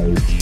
Bye.